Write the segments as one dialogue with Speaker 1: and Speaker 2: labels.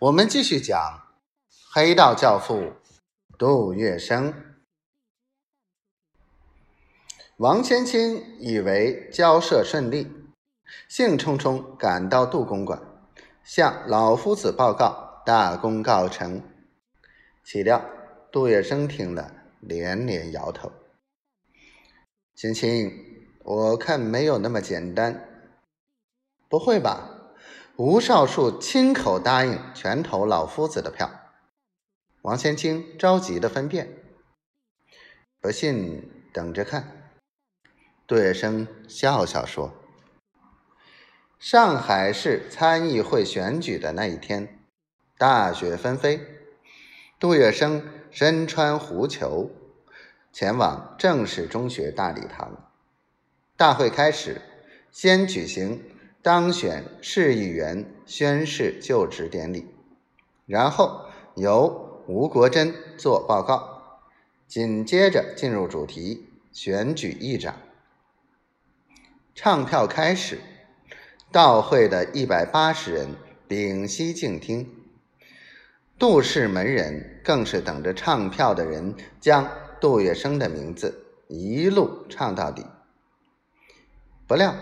Speaker 1: 我们继续讲黑道教父杜月笙。王先清以为交涉顺利，兴冲冲赶到杜公馆，向老夫子报告大功告成。岂料杜月笙听了，连连摇头：“青青，我看没有那么简单。不会吧？”吴少树亲口答应全投老夫子的票，王先清着急的分辨，不信等着看。杜月笙笑笑说：“上海市参议会选举的那一天，大雪纷飞，杜月笙身穿狐裘，前往正式中学大礼堂。大会开始，先举行。”当选市议员宣誓就职典礼，然后由吴国桢做报告，紧接着进入主题，选举议长。唱票开始，到会的一百八十人屏息静听，杜氏门人更是等着唱票的人将杜月笙的名字一路唱到底。不料。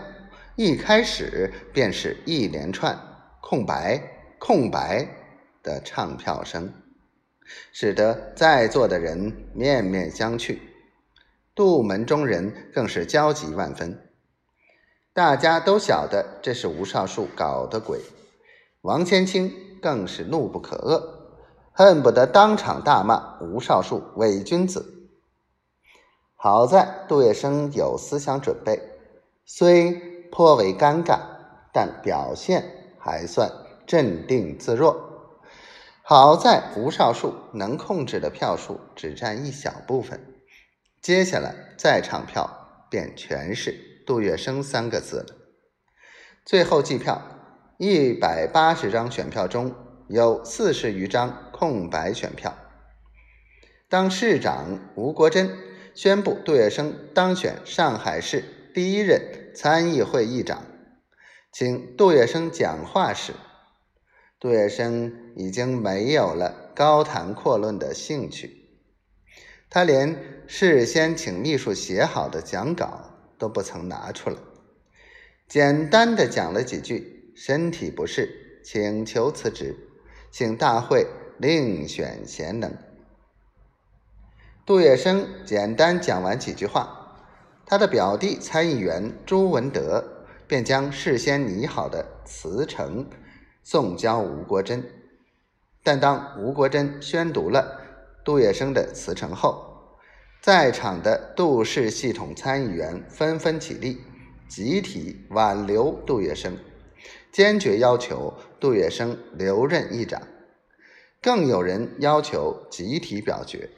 Speaker 1: 一开始便是一连串空白、空白的唱票声，使得在座的人面面相觑。杜门中人更是焦急万分。大家都晓得这是吴少树搞的鬼，王千青更是怒不可遏，恨不得当场大骂吴少树伪君子。好在杜月笙有思想准备，虽。颇为尴尬，但表现还算镇定自若。好在吴少树能控制的票数只占一小部分，接下来再唱票便全是杜月笙三个字了。最后计票，一百八十张选票中有四十余张空白选票。当市长吴国桢宣布杜月笙当选上海市第一任。参议会议长，请杜月笙讲话时，杜月笙已经没有了高谈阔论的兴趣。他连事先请秘书写好的讲稿都不曾拿出来，简单的讲了几句：“身体不适，请求辞职，请大会另选贤能。”杜月笙简单讲完几句话。他的表弟参议员朱文德便将事先拟好的辞呈送交吴国桢，但当吴国桢宣读了杜月笙的辞呈后，在场的杜氏系统参议员纷纷起立，集体挽留杜月笙，坚决要求杜月笙留任议长，更有人要求集体表决。